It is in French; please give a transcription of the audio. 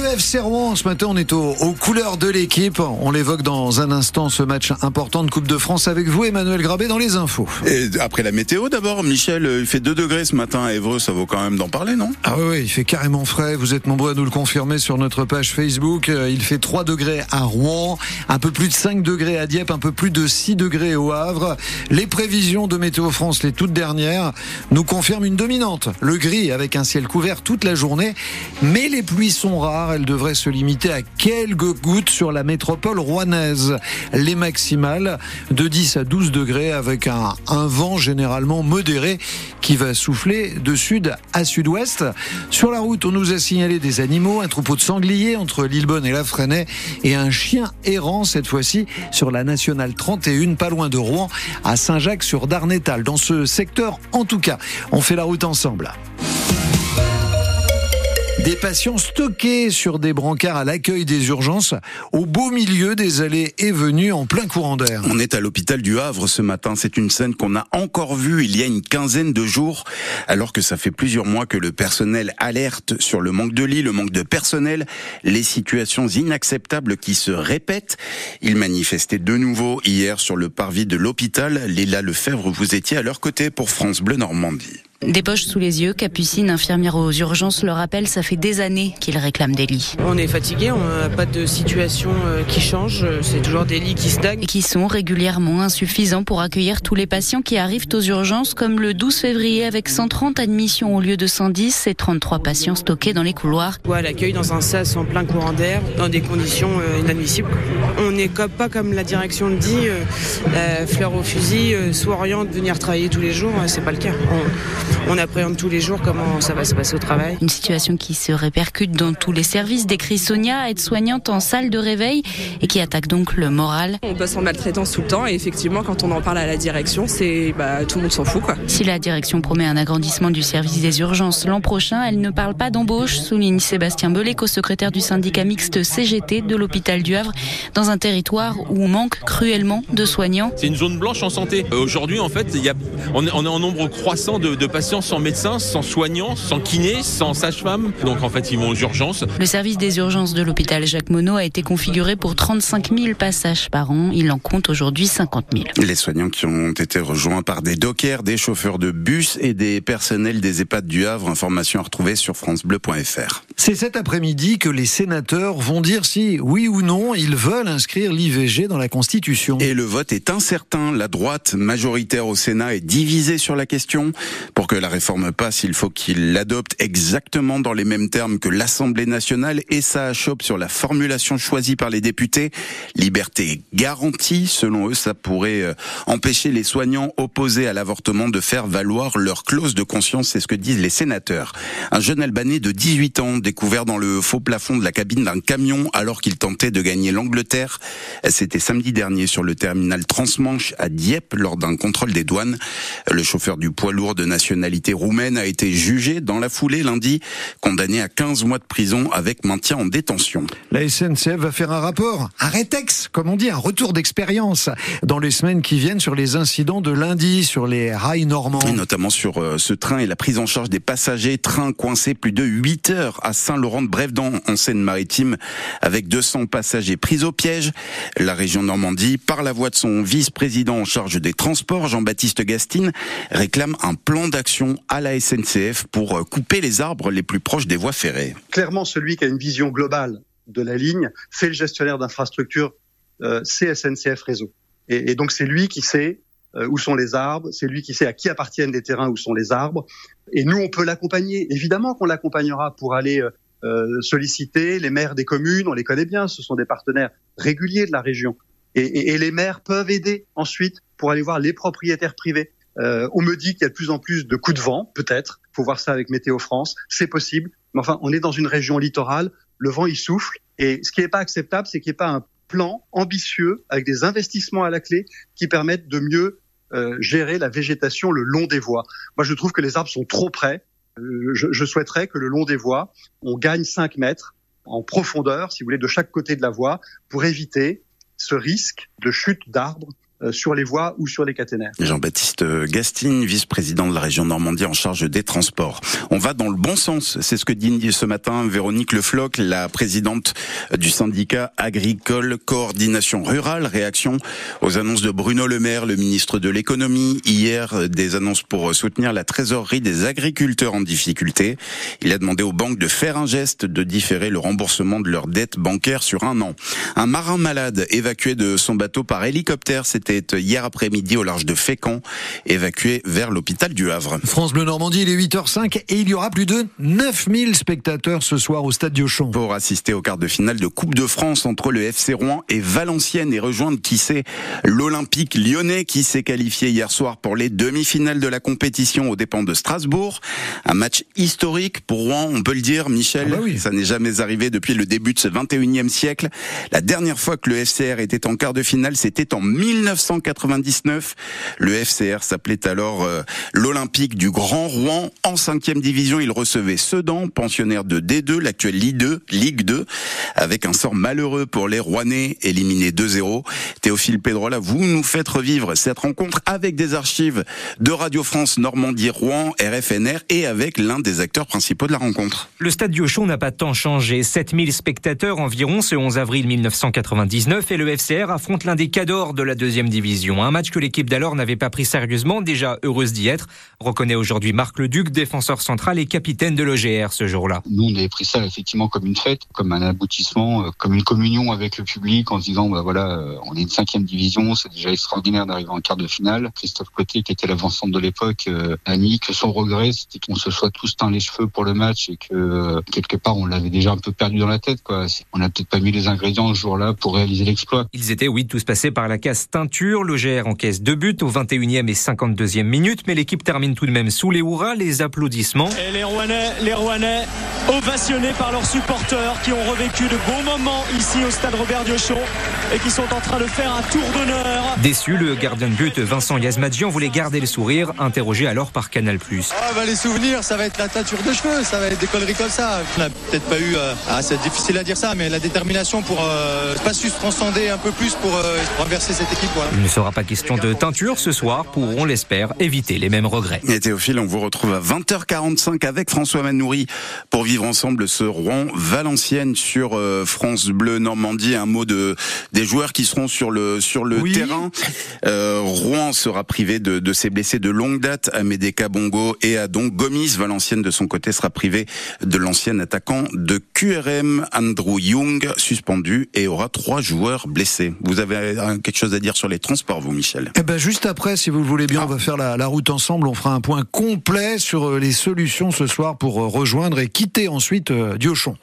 le FC Rouen, ce matin, on est aux, couleurs de l'équipe. On l'évoque dans un instant, ce match important de Coupe de France avec vous, Emmanuel Grabé, dans les infos. Et après la météo, d'abord, Michel, il fait 2 degrés ce matin à Évreux, ça vaut quand même d'en parler, non? Ah oui, il fait carrément frais. Vous êtes nombreux à nous le confirmer sur notre page Facebook. Il fait 3 degrés à Rouen, un peu plus de 5 degrés à Dieppe, un peu plus de 6 degrés au Havre. Les prévisions de Météo France, les toutes dernières, nous confirment une dominante. Le gris avec un ciel couvert toute la journée, mais les pluies sont rares. Elles devraient se limiter à quelques gouttes sur la métropole rouennaise. Les maximales de 10 à 12 degrés avec un, vent généralement modéré qui va souffler de sud à sud-ouest. Sur la route, on nous a signalé des animaux, un troupeau de sangliers entre Lillebonne et la Fresnay et un chien errant cette fois-ci sur la nationale 31, pas loin de Rouen, à Saint-Jacques-sur-Darnétal. Dans ce secteur, en tout cas, on fait la route ensemble. Des patients stockés sur des brancards à l'accueil des urgences au beau milieu des allées et venues en plein courant d'air. On est à l'hôpital du Havre ce matin. C'est une scène qu'on a encore vue il y a une quinzaine de jours, alors que ça fait plusieurs mois que le personnel alerte sur le manque de lits, le manque de personnel, les situations inacceptables qui se répètent. Ils manifestaient de nouveau hier sur le parvis de l'hôpital. Léla Lefebvre, vous étiez à leur côté pour France Bleu Normandie. Des poches sous les yeux, Capucine, infirmière aux urgences, le rappelle, ça fait des années qu'ils réclament des lits. On est fatigué, on n'a pas de situation euh, qui change, c'est toujours des lits qui stagnent. Qui sont régulièrement insuffisants pour accueillir tous les patients qui arrivent aux urgences, comme le 12 février avec 130 admissions au lieu de 110 et 33 patients stockés dans les couloirs. Ouais, l'accueil dans un sas en plein courant d'air, dans des conditions euh, inadmissibles. On n'est pas comme la direction le dit, euh, fleur au fusil, soit oriente, venir travailler tous les jours, c'est pas le cas on appréhende tous les jours comment ça va se passer au travail. Une situation qui se répercute dans tous les services, décrit Sonia, aide-soignante en salle de réveil et qui attaque donc le moral. On passe en maltraitance tout le temps et effectivement quand on en parle à la direction, c'est bah, tout le monde s'en fout quoi. Si la direction promet un agrandissement du service des urgences l'an prochain, elle ne parle pas d'embauche, souligne Sébastien Belé, co-secrétaire du syndicat mixte CGT de l'hôpital du Havre, dans un territoire où on manque cruellement de soignants. C'est une zone blanche en santé. Euh, aujourd'hui, en fait, y a, on, est, en nombre croissant de, de patients sans médecin, sans soignant, sans kiné, sans sage-femme. Donc en fait, ils vont aux urgences. Le service des urgences de l'hôpital Jacques Monod a été configuré pour 35 000 passages par an. Il en compte aujourd'hui 50 000. Les soignants qui ont été rejoints par des dockers, des chauffeurs de bus et des personnels des EHPAD du Havre. Information à retrouver sur francebleu.fr. C'est cet après-midi que les sénateurs vont dire si, oui ou non, ils veulent inscrire l'IVG dans la Constitution. Et le vote est incertain. La droite majoritaire au Sénat est divisée sur la question. Pour que la réforme passe, il faut qu'il l'adopte exactement dans les mêmes termes que l'Assemblée nationale et ça achoppe sur la formulation choisie par les députés. Liberté garantie, selon eux, ça pourrait euh, empêcher les soignants opposés à l'avortement de faire valoir leur clause de conscience, c'est ce que disent les sénateurs. Un jeune Albanais de 18 ans découvert dans le faux plafond de la cabine d'un camion alors qu'il tentait de gagner l'Angleterre. C'était samedi dernier sur le terminal Transmanche à Dieppe lors d'un contrôle des douanes. Le chauffeur du poids lourd de nationalité roumaine a été jugé dans la foulée lundi, condamné à 15 mois de prison avec maintien en détention. La SNCF va faire un rapport, un rétex, comme on dit, un retour d'expérience dans les semaines qui viennent sur les incidents de lundi sur les rails normands. Et notamment sur euh, ce train et la prise en charge des passagers. Train coincé plus de 8 heures à Saint-Laurent-de-Brévedent en Seine-Maritime avec 200 passagers pris au piège. La région Normandie, par la voix de son vice-président en charge des transports, Jean-Baptiste Gastine, réclame un plan d'action à la SNCF pour euh, couper les arbres les plus proches des voies ferrées. Clairement, celui qui a une vision globale de la ligne, c'est le gestionnaire d'infrastructure, euh, c'est SNCF Réseau. Et, donc c'est lui qui sait euh, où sont les arbres, c'est lui qui sait à qui appartiennent les terrains où sont les arbres. Et nous, on peut l'accompagner. Évidemment qu'on l'accompagnera pour aller solliciter les maires des communes, on les connaît bien, ce sont des partenaires réguliers de la région. Et les maires peuvent aider ensuite pour aller voir les propriétaires privés. Euh, on me dit qu'il y a de plus en plus de coups de vent, peut-être. Faut voir ça avec Météo France. C'est possible. Mais enfin, on est dans une région littorale. Le vent, il souffle. Et ce qui n'est pas acceptable, c'est qu'il n'y ait pas un plan ambitieux avec des investissements à la clé qui permettent de mieux euh, gérer la végétation le long des voies. Moi, je trouve que les arbres sont trop près. Euh, je, je, souhaiterais que le long des voies, on gagne 5 mètres en profondeur, si vous voulez, de chaque côté de la voie, pour éviter ce risque de chute d'arbres sur les voies ou sur les caténaires. Jean-Baptiste Gastine, vice-président de la région Normandie en charge des transports. On va dans le bon sens, c'est ce que dit ce matin Véronique Lefloc, la présidente du syndicat agricole coordination rurale. Réaction aux annonces de Bruno Le Maire, le ministre de l'économie. Hier, des annonces pour soutenir la trésorerie des agriculteurs en difficulté. Il a demandé aux banques de faire un geste, de différer le remboursement de leurs dettes bancaires sur un an. Un marin malade évacué de son bateau par hélicoptère, c'était hier après-midi au large de Fécamp, évacué vers l'hôpital du Havre. France Bleu Normandie, il est 8h05 et il y aura plus de 9000 spectateurs ce soir au stade Diochon. Pour assister au quart de finale de Coupe de France entre le FC Rouen et Valenciennes et rejoindre qui sait l'Olympique lyonnais qui s'est qualifié hier soir pour les demi-finales de la compétition aux dépens de Strasbourg. Un match historique pour Rouen, on peut le dire, Michel. Ah bah oui. Ça n'est jamais arrivé depuis le début de ce 21e siècle. La dernière fois que le FCR était en quart de finale, c'était en 1999. Le FCR s'appelait alors euh, l'Olympique du Grand Rouen. En cinquième division, il recevait Sedan, pensionnaire de D2, l'actuelle Ligue 2, Ligue 2, avec un sort malheureux pour les Rouennais, éliminés 2-0. Théophile Pedrola, vous nous faites revivre cette rencontre avec des archives de Radio France Normandie Rouen, RFNR, et avec l'un des acteurs principaux de la rencontre. Le stade Diochon n'a pas tant changé. 7000 spectateurs environ ce 11 avril 1999 et le FCR affronte l'un des cadors de la deuxième division. Un match que l'équipe d'alors n'avait pas pris sérieusement, déjà heureuse d'y être, reconnaît aujourd'hui Marc Leduc, défenseur central et capitaine de l'OGR ce jour-là. Nous, on avait pris ça effectivement comme une fête, comme un aboutissement, euh, comme une communion avec le public en se disant, bah voilà, euh, on est une cinquième division, c'est déjà extraordinaire d'arriver en quart de finale. Christophe Côté, qui était l'avancante de l'époque, euh, a mis que son regret, c'était qu'on se soit tous teint les cheveux pour le match et que quelque part, on l'avait déjà un peu perdu dans la tête. Quoi. On n'a peut-être pas mis les ingrédients ce jour-là pour réaliser l'exploit. Ils étaient, oui, tous passés par la case teinture. L'OGR encaisse deux buts au 21e et 52e minute, mais l'équipe termine tout de même sous les hurrahs, les applaudissements. Et les Rouennais, les Rouennais, ovationnés par leurs supporters qui ont revécu de beaux moments ici au stade Robert Diochon et qui sont en train de faire un tour d'honneur. Déçu, le gardien de but Vincent Yazmadjian voulait garder le sourire, interrogé alors par Canal+. Ah bah les souvenirs, ça va être la teinture de cheveux, ça va être des conneries comme ça. On n'a peut-être pas eu, euh, ah, c'est difficile à dire ça, mais la détermination pour euh, pas su se transcender un peu plus pour euh, renverser cette équipe. Voilà. Il ne sera pas question de teinture ce soir pour, on l'espère, éviter les mêmes regrets. Et Théophile, on vous retrouve à 20h45 avec François Manoury pour vivre ensemble ce Rouen-Valenciennes sur euh, France Bleu Normandie. Un mot de des joueurs qui seront sur le sur le Oui. terrain. Euh, Rouen sera privé de, de ses blessés de longue date, Amédée Kabongo et Adon Gomis. Valenciennes de son côté sera privé de l'ancien attaquant de QRM, Andrew Young, suspendu et aura trois joueurs blessés. Vous avez euh, quelque chose à dire sur les transports, vous, Michel Eh ben juste après, si vous le voulez bien, on va faire la, la route ensemble. On fera un point complet sur euh, les solutions ce soir pour euh, rejoindre et quitter ensuite euh, Diochon.